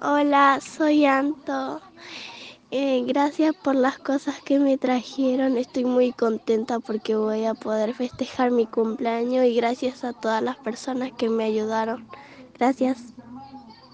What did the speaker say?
Hola, soy Anto. Eh, gracias por las cosas que me trajeron. Estoy muy contenta porque voy a poder festejar mi cumpleaños y gracias a todas las personas que me ayudaron. Gracias.